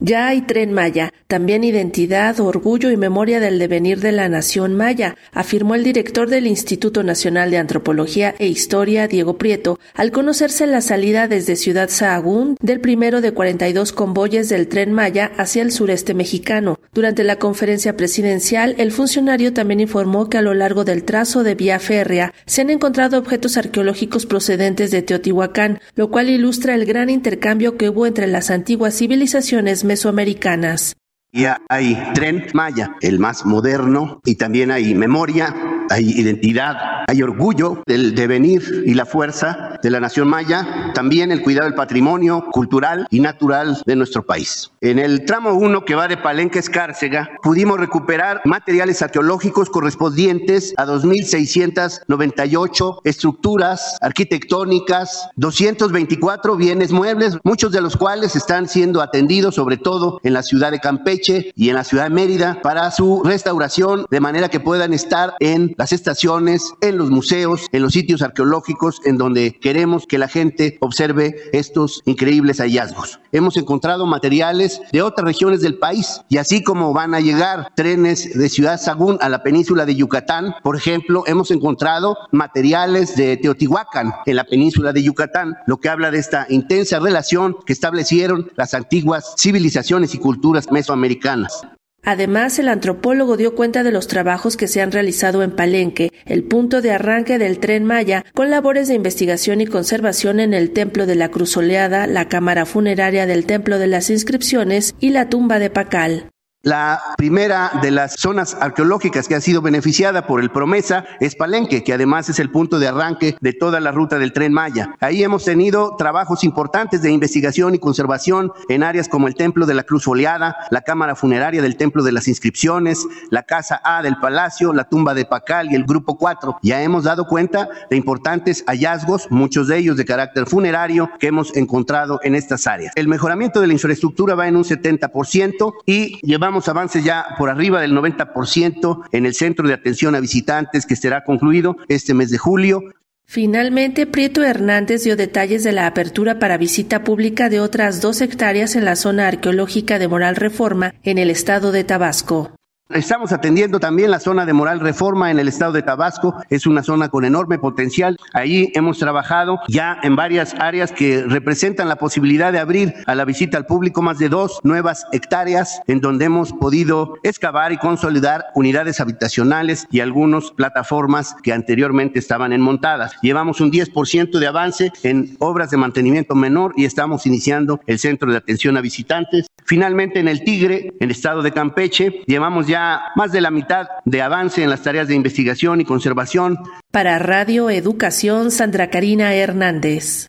Ya hay tren Maya, también identidad, orgullo y memoria del devenir de la nación maya, afirmó el director del Instituto Nacional de Antropología e Historia, Diego Prieto, al conocerse la salida desde Ciudad Sahagún del primero de 42 convoyes del tren Maya hacia el sureste mexicano. Durante la conferencia presidencial, el funcionario también informó que a lo largo del trazo de vía férrea se han encontrado objetos arqueológicos procedentes de Teotihuacán, lo cual ilustra el gran intercambio que hubo entre las antiguas civilizaciones mesoamericanas. Ya hay tren Maya, el más moderno, y también hay memoria, hay identidad, hay orgullo del devenir y la fuerza de la nación maya, también el cuidado del patrimonio cultural y natural de nuestro país. En el tramo 1 que va de Palenque a Escárcega, pudimos recuperar materiales arqueológicos correspondientes a 2.698 estructuras arquitectónicas, 224 bienes muebles, muchos de los cuales están siendo atendidos sobre todo en la ciudad de Campeche y en la ciudad de Mérida para su restauración de manera que puedan estar en las estaciones, en los museos, en los sitios arqueológicos en donde queremos que la gente observe estos increíbles hallazgos. Hemos encontrado materiales de otras regiones del país y así como van a llegar trenes de Ciudad Sagún a la península de Yucatán, por ejemplo, hemos encontrado materiales de Teotihuacán en la península de Yucatán, lo que habla de esta intensa relación que establecieron las antiguas civilizaciones y culturas mesoamericanas. Además, el antropólogo dio cuenta de los trabajos que se han realizado en Palenque, el punto de arranque del tren Maya, con labores de investigación y conservación en el Templo de la Cruz Oleada, la Cámara Funeraria del Templo de las Inscripciones y la tumba de Pacal. La primera de las zonas arqueológicas que ha sido beneficiada por el Promesa es Palenque, que además es el punto de arranque de toda la ruta del tren Maya. Ahí hemos tenido trabajos importantes de investigación y conservación en áreas como el Templo de la Cruz Foliada, la Cámara Funeraria del Templo de las Inscripciones, la Casa A del Palacio, la tumba de Pacal y el Grupo 4. Ya hemos dado cuenta de importantes hallazgos, muchos de ellos de carácter funerario, que hemos encontrado en estas áreas. El mejoramiento de la infraestructura va en un 70% y llevamos Vamos avances ya por arriba del 90% en el centro de atención a visitantes que será concluido este mes de julio. Finalmente, Prieto Hernández dio detalles de la apertura para visita pública de otras dos hectáreas en la zona arqueológica de Moral Reforma en el estado de Tabasco. Estamos atendiendo también la zona de Moral Reforma en el estado de Tabasco. Es una zona con enorme potencial. Ahí hemos trabajado ya en varias áreas que representan la posibilidad de abrir a la visita al público más de dos nuevas hectáreas en donde hemos podido excavar y consolidar unidades habitacionales y algunas plataformas que anteriormente estaban enmontadas. Llevamos un 10% de avance en obras de mantenimiento menor y estamos iniciando el centro de atención a visitantes. Finalmente, en el Tigre, en el estado de Campeche, llevamos más de la mitad de avance en las tareas de investigación y conservación. Para Radio Educación, Sandra Karina Hernández.